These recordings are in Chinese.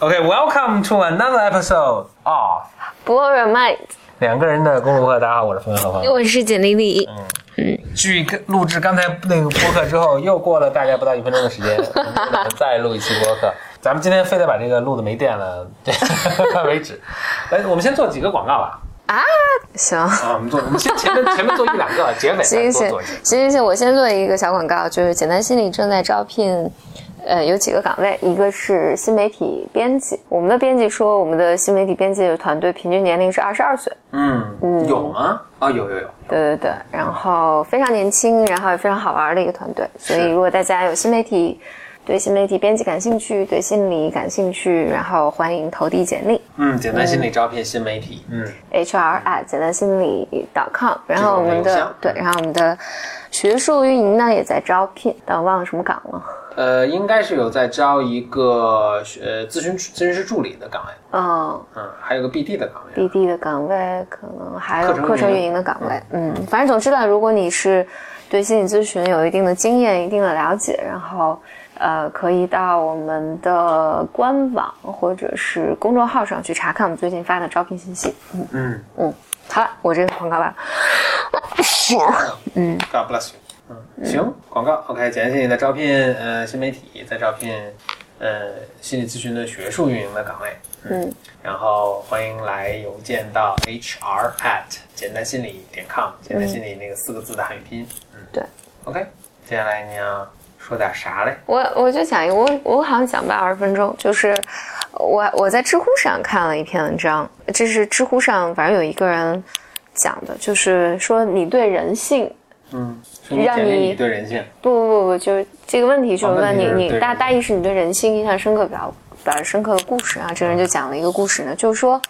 OK，Welcome to another episode of Your Mind，两个人的公路播客。大家好，我是冯小峰。我是简丽丽。据录制刚才那个播客之后，又过了大概不到一分钟的时间，我们再录一期播客。咱们今天非得把这个录的没电了 为止。来，我们先做几个广告吧。啊，行，啊，我们做，我们先前面 前面做一两个，结尾再行行。行行行，我先做一个小广告，就是简单心理正在招聘，呃，有几个岗位，一个是新媒体编辑，我们的编辑说，我们的新媒体编辑的团队平均年龄是二十二岁，嗯，嗯有吗？啊，有有有。对对对，然后非常年轻，然后也非常好玩的一个团队，所以如果大家有新媒体。对新媒体编辑感兴趣，对心理感兴趣，然后欢迎投递简历。嗯，简单心理招聘新媒体。嗯，HR at 简单心理 .com，然后我们的对，然后我们的学术运营呢也在招聘，但我忘了什么岗了。呃，应该是有在招一个呃咨询咨询师助理的岗位，嗯嗯，还有个 BD 的岗位。，BD 的岗位可能还有课程运营课程运营的岗位。嗯，反正总之呢，如果你是对心理咨询有一定的经验、一定的了解，然后呃，可以到我们的官网或者是公众号上去查看我们最近发的招聘信息。嗯嗯嗯，好了，我这个广告完。嗯，God bless you。嗯，行，广告 OK。简单心理在招聘呃新媒体，在招聘呃心理咨询的学术运营的岗位。嗯，然后欢迎来邮件到 hr at 简单心理点 com，简单心理那个四个字的汉语拼音。嗯，对。OK，接下来你要说点啥嘞？我我就讲一个，我我好像讲不了二十分钟，就是我我在知乎上看了一篇文章，这是知乎上反正有一个人讲的，就是说你对人性，嗯，让你对人性。不不不不，就是这个问题就是哦问问你、你大大意是你对人性印象深刻比较比较深刻的故事啊，这个人就讲了一个故事呢，就是说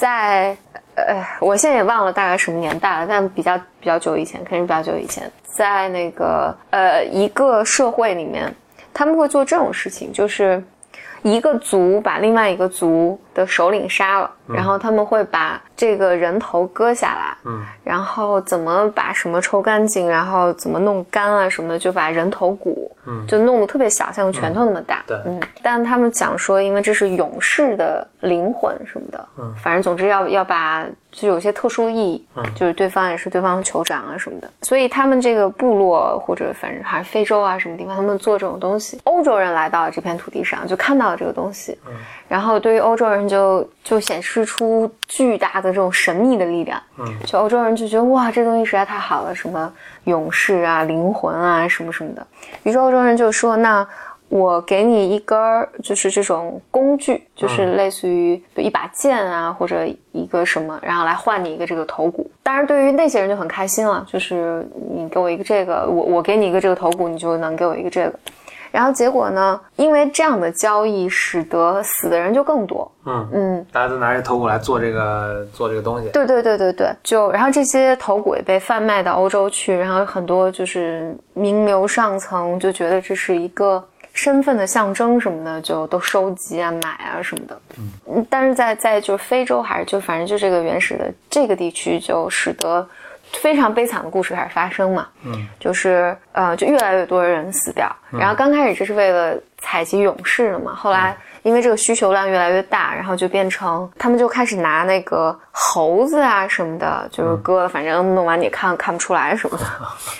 在呃，我现在也忘了大概什么年代了，但比较比较久以前，肯定比较久以前，在那个呃一个社会里面，他们会做这种事情，就是一个族把另外一个族的首领杀了，然后他们会把这个人头割下来，嗯，然后怎么把什么抽干净，然后怎么弄干啊什么的，就把人头骨，嗯。就弄得特别小，像个拳头那么大，对。嗯，但他们讲说，因为这是勇士的灵魂什么的，嗯。反正总之要要把就有些特殊意义，嗯。就是对方也是对方的酋长啊什么的，所以他们这个部落或者反正还是非洲啊什么地方，他们做这种东西，欧洲人来到了这片土地上，就看到了这个东西，嗯。然后对于欧洲人就就显示出巨大的这种神秘的力量，嗯，就欧洲人就觉得哇，这东西实在太好了，什么勇士啊、灵魂啊什么什么的。于是欧洲人就说，那我给你一根儿，就是这种工具，就是类似于一把剑啊，或者一个什么，然后来换你一个这个头骨。当然，对于那些人就很开心了，就是你给我一个这个，我我给你一个这个头骨，你就能给我一个这个。然后结果呢？因为这样的交易，使得死的人就更多。嗯嗯，大家都拿着头骨来做这个做这个东西。对对对对对，就然后这些头骨也被贩卖到欧洲去，然后很多就是名流上层就觉得这是一个身份的象征什么的，就都收集啊、买啊什么的。嗯，但是在在就是非洲还是就反正就这个原始的这个地区，就使得非常悲惨的故事开始发生嘛。嗯，就是呃，就越来越多人死掉。然后刚开始这是为了采集勇士的嘛，后来因为这个需求量越来越大，然后就变成他们就开始拿那个猴子啊什么的，就是割了，反正弄完你看看不出来什么的。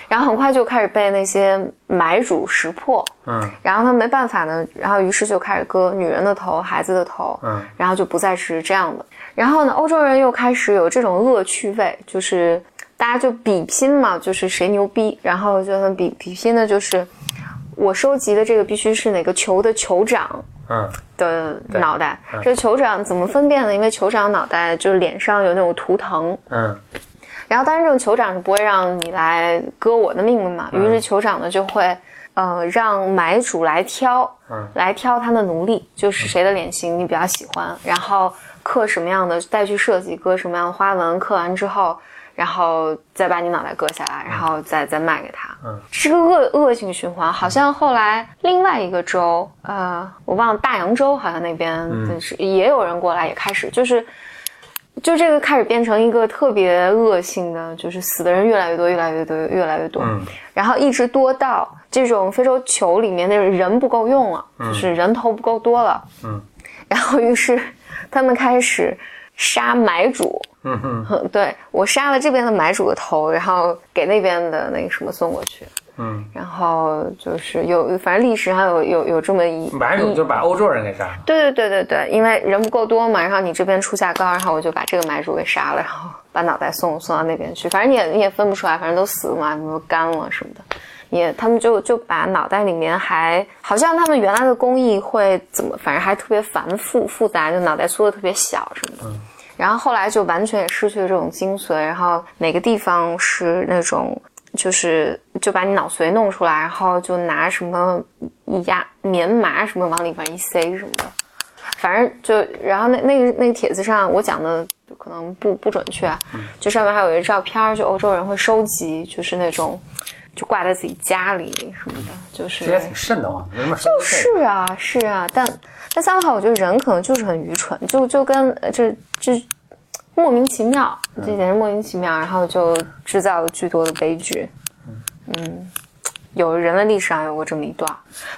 然后很快就开始被那些买主识破，嗯然后他没办法呢，然后于是就开始割女人的头、孩子的头，嗯然后就不再是这样的。然后呢，欧洲人又开始有这种恶趣味，就是大家就比拼嘛，就是谁牛逼，然后就很比比拼的就是我收集的这个必须是哪个球的酋长。嗯的脑袋，这酋长怎么分辨呢？因为酋长脑袋就是脸上有那种图腾，嗯然后当然这种酋长是不会让你来割我的命的嘛，于是酋长呢就会，呃，让买主来挑，嗯来挑他的奴隶，就是谁的脸型你比较喜欢，然后刻什么样的再去设计，割什么样的花纹，刻完之后，然后再把你脑袋割下来，然后再再卖给他。嗯，是个恶恶性循环。好像后来另外一个州，呃，我忘了大洋洲，好像那边是、也有人过来，也开始就是。就这个开始变成一个特别恶性的，就是死的人越来越多，越来越多，越来越多，嗯然后一直多到这种非洲球里面那种人不够用了，就是人头不够多了，嗯，然后于是他们开始杀买主。嗯哼，对我杀了这边的买主的头，然后给那边的那个什么送过去。嗯，然后就是有，反正历史上有有有这么一买主就把欧洲人给杀了。对对对对对，因为人不够多嘛，然后你这边出价高，然后我就把这个买主给杀了，然后把脑袋送送到那边去，反正你也你也分不出来，反正都死了嘛，什么干了什么的，也他们就就把脑袋里面还好像他们原来的工艺会怎么，反正还特别繁复复杂，就脑袋缩的特别小什么的。然后后来就完全也失去了这种精髓，然后哪个地方是那种，就是就把你脑髓弄出来，然后就拿什么压棉麻什么往里边一塞什么的，反正就然后那那个那个帖子上我讲的可能不不准确，就上面还有一个照片，就欧洲人会收集，就是那种就挂在自己家里什么的，就是这也挺瘆得慌，没什么就是啊，是啊，但但三号，我觉得人可能就是很愚蠢，就就跟呃这这莫名其妙，这简直莫名其妙，然后就制造了巨多的悲剧。嗯，有人类历史上有过这么一段，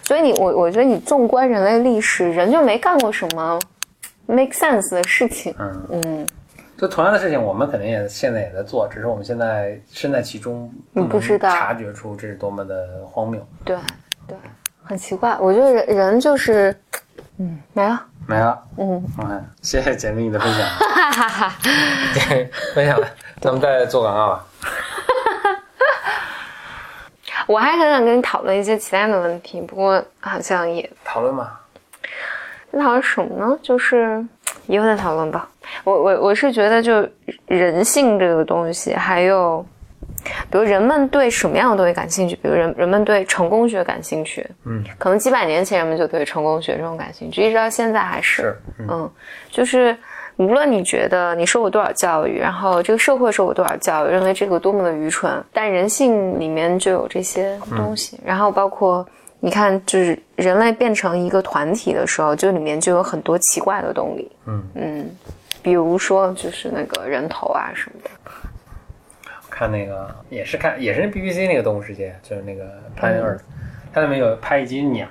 所以你我我觉得你纵观人类历史，人就没干过什么 make sense 的事情。嗯嗯，就同样的事情，我们肯定也现在也在做，只是我们现在身在其中，你不知道察觉出这是多么的荒谬。对对，很奇怪，我觉得人人就是，嗯，没了。没了，嗯，OK，谢谢简历你的分享。对，分享了，咱们再做广告吧。我还很想跟你讨论一些其他的问题，不过好像也讨论吧。讨论什么呢？就是以后再讨论吧。我我我是觉得，就人性这个东西，还有比如人们对什么样的东西感兴趣，比如人人们对成功学感兴趣，嗯，可能几百年前人们就对成功学这种感兴趣，一直到现在还是，是，嗯。嗯，就是无论你觉得你受过多少教育，然后这个社会受过多少教育，认为这个多么的愚蠢，但人性里面就有这些东西，然后包括你看，就是人类变成一个团体的时候，就里面就有很多奇怪的动力，嗯嗯，比如说就是那个人头啊什么的，看那个也是看也是 BBC 那个动物世界，就是那个 Planet Earth，、它里面有拍一集鸟。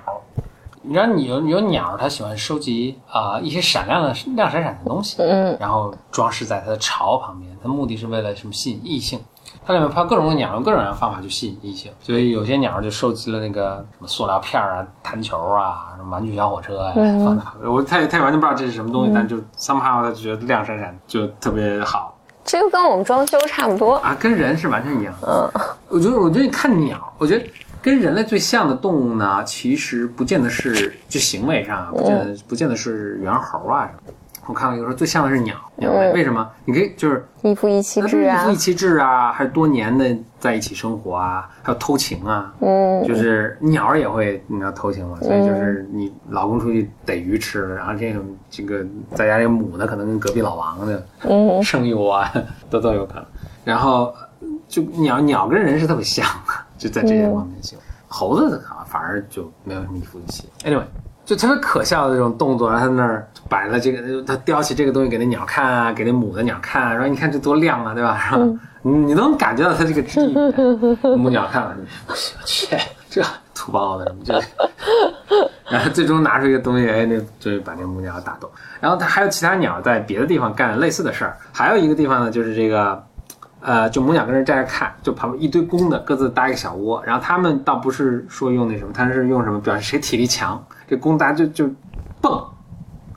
你知道你有有鸟，它喜欢收集啊、一些闪亮的亮闪闪的东西，嗯然后装饰在它的巢旁边，它目的是为了什么吸引异性。它里面拍各种鸟，用各种各样的方法去吸引异性，所以有些鸟就收集了那个什么塑料片儿啊、弹球啊、什么玩具小火车啊，放在。我他也他也完全不知道这是什么东西，但就 somehow 他就觉得亮闪闪，就特别好。这个跟我们装修差不多，啊，跟人是完全一样。嗯，我觉得，我觉得你看鸟，我觉得跟人类最像的动物呢，其实不见得是就行为上啊，不见得、不见得是猿猴啊什么的。我看过有时候最像的是鸟，鸟类、嗯为什么？你可以就是一夫一妻制啊一夫一，妻制啊，还是多年的在一起生活啊，还有偷情啊，嗯就是鸟也会你知道偷情嘛，所以就是你老公出去逮鱼吃，然后这种这个在家这母的可能跟隔壁老王的嗯生育啊，都都有可能。然后就鸟鸟跟人是特别像的，就在这些方面性。猴子啊，反而就没有什么一夫一妻。Anyway，就特别可笑的这种动作，然后他那儿摆了这个，他叼起这个东西给那鸟看啊，给那母的鸟看啊，然后你看这多亮啊，对吧？然后你能感觉到他这个质地。母鸟看了，不行，切，这土包子这。然后最终拿出一个东西，哎，那就把那个母鸟打动。然后他还有其他鸟在别的地方干类似的事儿。还有一个地方呢，就是这个，呃，就母鸟跟人站着看，就旁边一堆公的各自搭一个小窝。然后他们倒不是说用那什么，他是用什么表示谁体力强。这公大家就就蹦，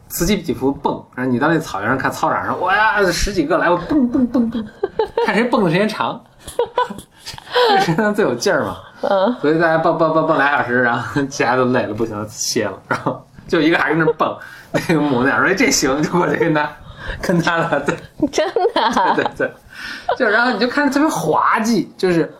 此起彼伏蹦。然后你到那草原上看操场上，哇，十几个来，我蹦蹦蹦蹦，看谁蹦的时间长。这身上最有劲儿嘛，嗯所以大家蹦蹦蹦蹦俩小时，然后其他都累了，不行了，歇了，然后就一个还跟那蹦，那个母鸟说：“哎，这行，就过去跟他跟他了，对 真的啊，对对，就然后你就看着特别滑稽，就是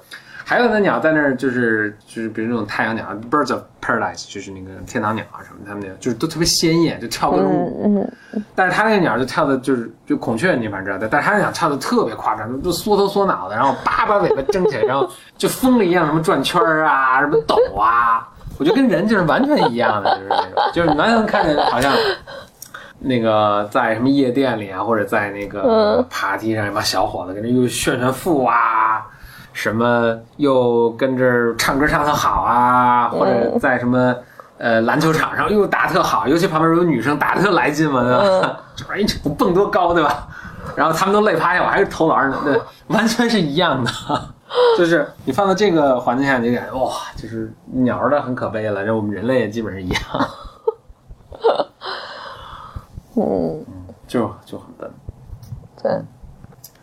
还有那鸟在那儿，就是就是比如那种太阳鸟，birds of paradise，就是那个天堂鸟啊什么，他们那个就是都特别鲜艳，就跳各种舞，嗯但是它那个鸟就跳的就是就孔雀你反正知道，但是它那鸟跳的特别夸张，就缩头缩脑的，然后叭把尾巴睁起来，然后就疯了一样，什么转圈儿啊，什么抖啊，我觉得跟人就是完全一样的，就是那种，就是你完全能看着好像。那个在什么夜店里啊，或者在那个嗯 party 上，一帮小伙子跟着又炫炫富啊，什么又跟着唱歌唱的好啊，或者在什么呃篮球场上又打特好，尤其旁边有女生打特来劲嘛，对吧？这玩意儿我蹦多高，对吧？然后他们都累趴下，我还是投篮呢，对，完全是一样的。就是你放到这个环境下，你就感觉哇，就是鸟儿的很可悲了，然后我们人类也基本上一样。嗯，就就很笨。对，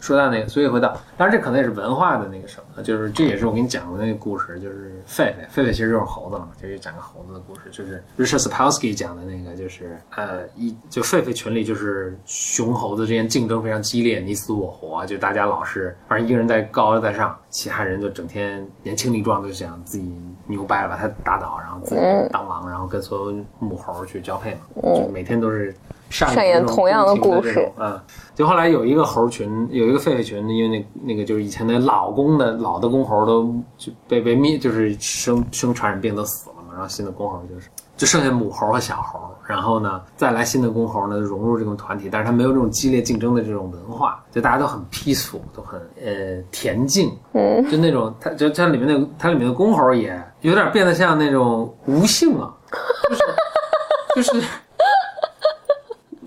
说到那个，所以回到，当然这可能也是文化的那个什么，就是这也是我给你讲过的那个故事，就是狒狒，狒狒其实就是猴子嘛，就是讲个猴子的故事，就是 Richard Sapolsky 讲的那个，就是呃一就狒狒群里就是雄猴子之间竞争非常激烈，你死我活，就大家老是反正一个人在高在上，其他人就整天年轻力壮，就想自己牛掰了把他打倒，然后自己当王，然后跟所有母猴去交配嘛，就每天都是。上上演同样的故事啊！就后来有一个猴群，有一个狒狒群，因为那那个就是以前那老公的老的公猴都就被被灭，就是生生传染病都死了嘛，然后新的公猴就是就剩下母猴和小猴，然后呢再来新的公猴呢融入这种团体，但是它没有这种激烈竞争的这种文化，就大家都很 peaceful，都很呃恬静，嗯，就那种它就它里面那它里面的公猴也有点变得像那种无性了，就是就是。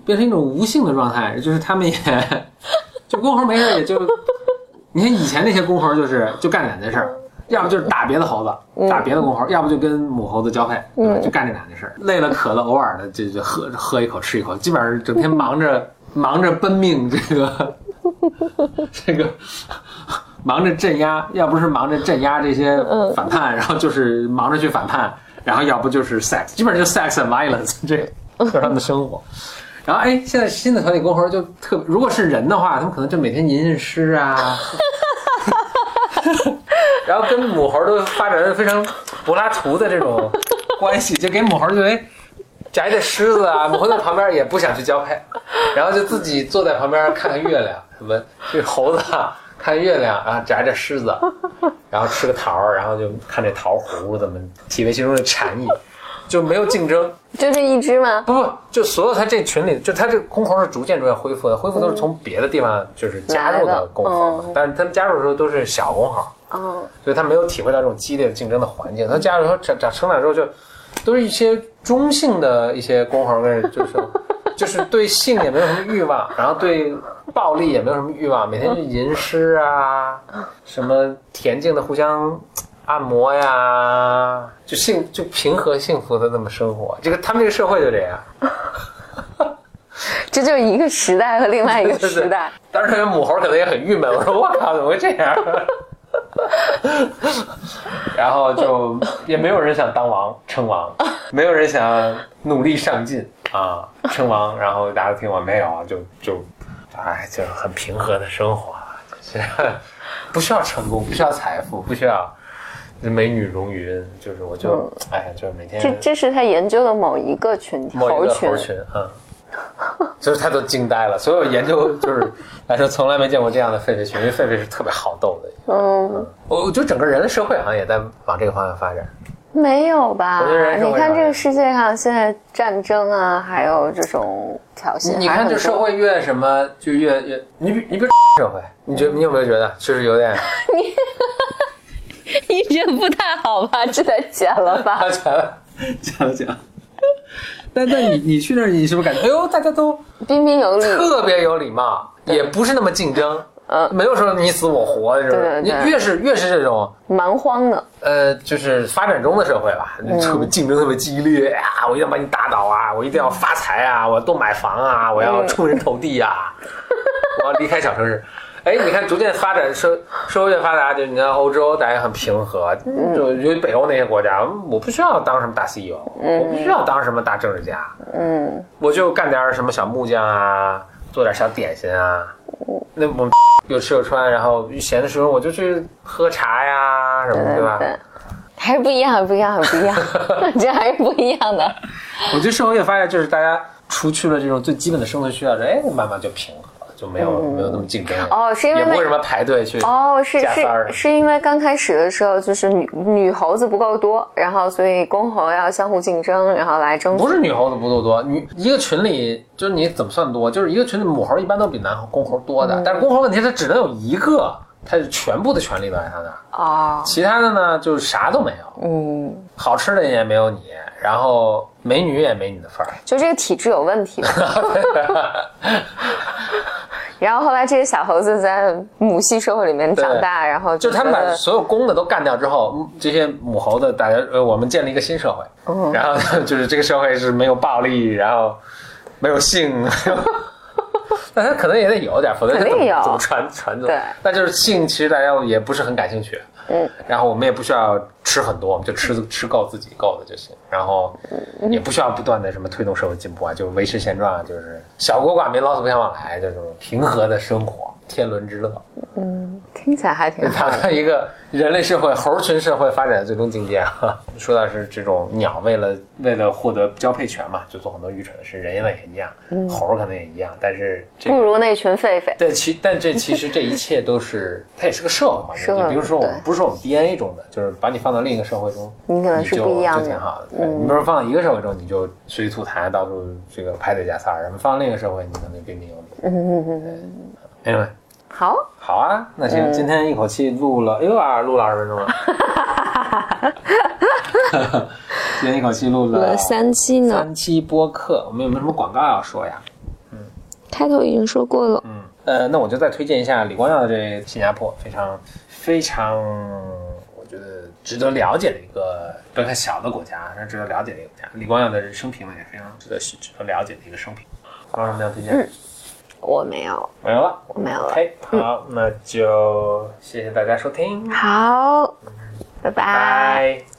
变成一种无性的状态，就是他们也 就公猴没事也就，你看以前那些公猴就是就干两件事儿，要不就是打别的猴子，打别的公猴，要不就跟母猴子交配，就干这两件事儿。累了渴了，偶尔的就就喝喝一口吃一口，基本上整天忙着忙着奔命，这个 这个忙着镇压，要不是忙着镇压这些反叛，然后就是忙着去反叛，然后要不就是 sex，基本上就 sex and violence，这是他们的生活。然后哎，现在新的团体公猴就特，如果是人的话，他们可能就每天吟吟诗啊，然后跟母猴都发展的非常柏拉图的这种关系，就给母猴就哎夹一点狮子啊，母猴在旁边也不想去交配，然后就自己坐在旁边看看月亮，什么这猴子啊看月亮，然后摘着狮子，然后吃个桃儿然后就看这桃核怎么体味其中的禅意。就没有竞争，就这一只吗？不不，就所有它这群里，就它这个公猴是逐渐逐渐恢复的，恢复都是从别的地方就是加入的公猴，但是他们加入的时候都是小公猴，哦，所以他没有体会到这种激烈的竞争的环境。他加入后长长成长之后，就都是一些中性的一些公猴，就是 就是对性也没有什么欲望，然后对暴力也没有什么欲望，每天就吟诗啊，什么恬静的互相。按摩呀，就幸就平和幸福的这么生活，这个他们这个社会就这样。这就是一个时代和另外一个时代。当时母猴可能也很郁闷，我说我靠，怎么会这样？然后就也没有人想当王称王，没有人想努力上进啊称王，然后大家都听我没有，就就哎，就是很平和的生活，不需要成功，不需要财富，不需要。美女容云，就是我就哎，就是每天这这是他研究的某一个群体，猴群，猴群啊，就是他都惊呆了。所有研究就是来说，从来没见过这样的狒狒群，因为狒狒是特别好斗的。嗯，我我觉得整个人类社会好像也在往这个方向发展。没有吧？你看这个世界上现在战争啊，还有这种挑衅，你看这社会越什么就越越，你比你比如社会，你觉你有没有觉得就是有点 你？你这不太好吧？这得剪了吧？剪了，剪了，剪了。但但你你去那儿，你是不是感觉哎呦，大家都彬彬有礼，特别有礼貌，也不是那么竞争，呃，没有说你死我活，是吧？你越是越是这种蛮荒的，呃，就是发展中的社会吧，特别竞争特别激烈啊，我一定要把你打倒啊，我一定要发财啊，我要多买房啊，我要出人头地啊，我要离开小城市。哎，你看，逐渐发展社社会越发达，就你看欧洲，大家很平和，就尤其北欧那些国家，我不需要当什么大 CEO，我不需要当什么大政治家，嗯，我就干点什么小木匠啊，做点小点心啊，那我有吃有穿，然后闲的时候我就去喝茶呀，什么对吧？还是不一样，不一样，不一样，这还是不一样的。我觉得社会越发展，就是大家除去了这种最基本的生存需要，哎，慢慢就平了。就没有没有那么竞争哦，是因为也不会什么排队去哦，是是是因为刚开始的时候就是女女猴子不够多，然后所以公猴要相互竞争，然后来争。不是女猴子不够多，女一个群里就是你怎么算多？就是一个群里母猴一般都比男公猴多的，但是公猴问题它只能有一个，它是全部的权利都在他那儿哦，其他的呢就是啥都没有，嗯，好吃的也没有你。然后美女也没你的份儿。就这个体质有问题。然后后来这些小猴子在母系社会里面长大，然后就他们把所有公的都干掉之后，这些母猴子，大家呃，我们建立一个新社会，嗯然后就是这个社会是没有暴力，然后没有性，那他可能也得有点，否则怎么肯定有怎么传传走？对。那就是性，其实大家也不是很感兴趣，嗯，然后我们也不需要吃很多，我们就吃吃够自己够的就行，然后嗯。也不需要不断的什么推动社会进步啊，就维持现状啊，就是小国寡民，老死不相往来，这种平和的生活，天伦之乐。嗯听起来还挺好达到一个人类社会、猴群社会发展的最终境界啊！说到是这种鸟为了为了获得交配权嘛，就做很多愚蠢的事，人类也一样，猴儿可能也一样，但是这不如那群狒狒。对其但这其实这一切都是 它也是个社会环境，社会就比如说我们不是说我们 DNA 中的，就是把你放到另一个社会中，你可能是就不一样的就挺好的。对，你比如说放到一个社会中，你就随地吐痰，到处这个排队加塞儿；然后放到另一个社会，你可能彬彬有礼。嗯嗯嗯嗯，对 Anyway，好，好啊，那嗯行，今天一口气录了，哎呦啊，录了二十分钟了。今天一口气录了了三期呢，三期播客，我们有没有什么广告要说呀？嗯开头已经说过了。嗯，呃，那我就再推荐一下李光耀的这新加坡，非常非常，我觉得值得了解的一个不要看小的国家，是值得了解的一个国家。李光耀的生平呢，也非常值得值得了解的一一个生平。还有什么要推荐？我没有，没有了。我没有了。OK，好，那就谢谢大家收听，好，拜拜。拜。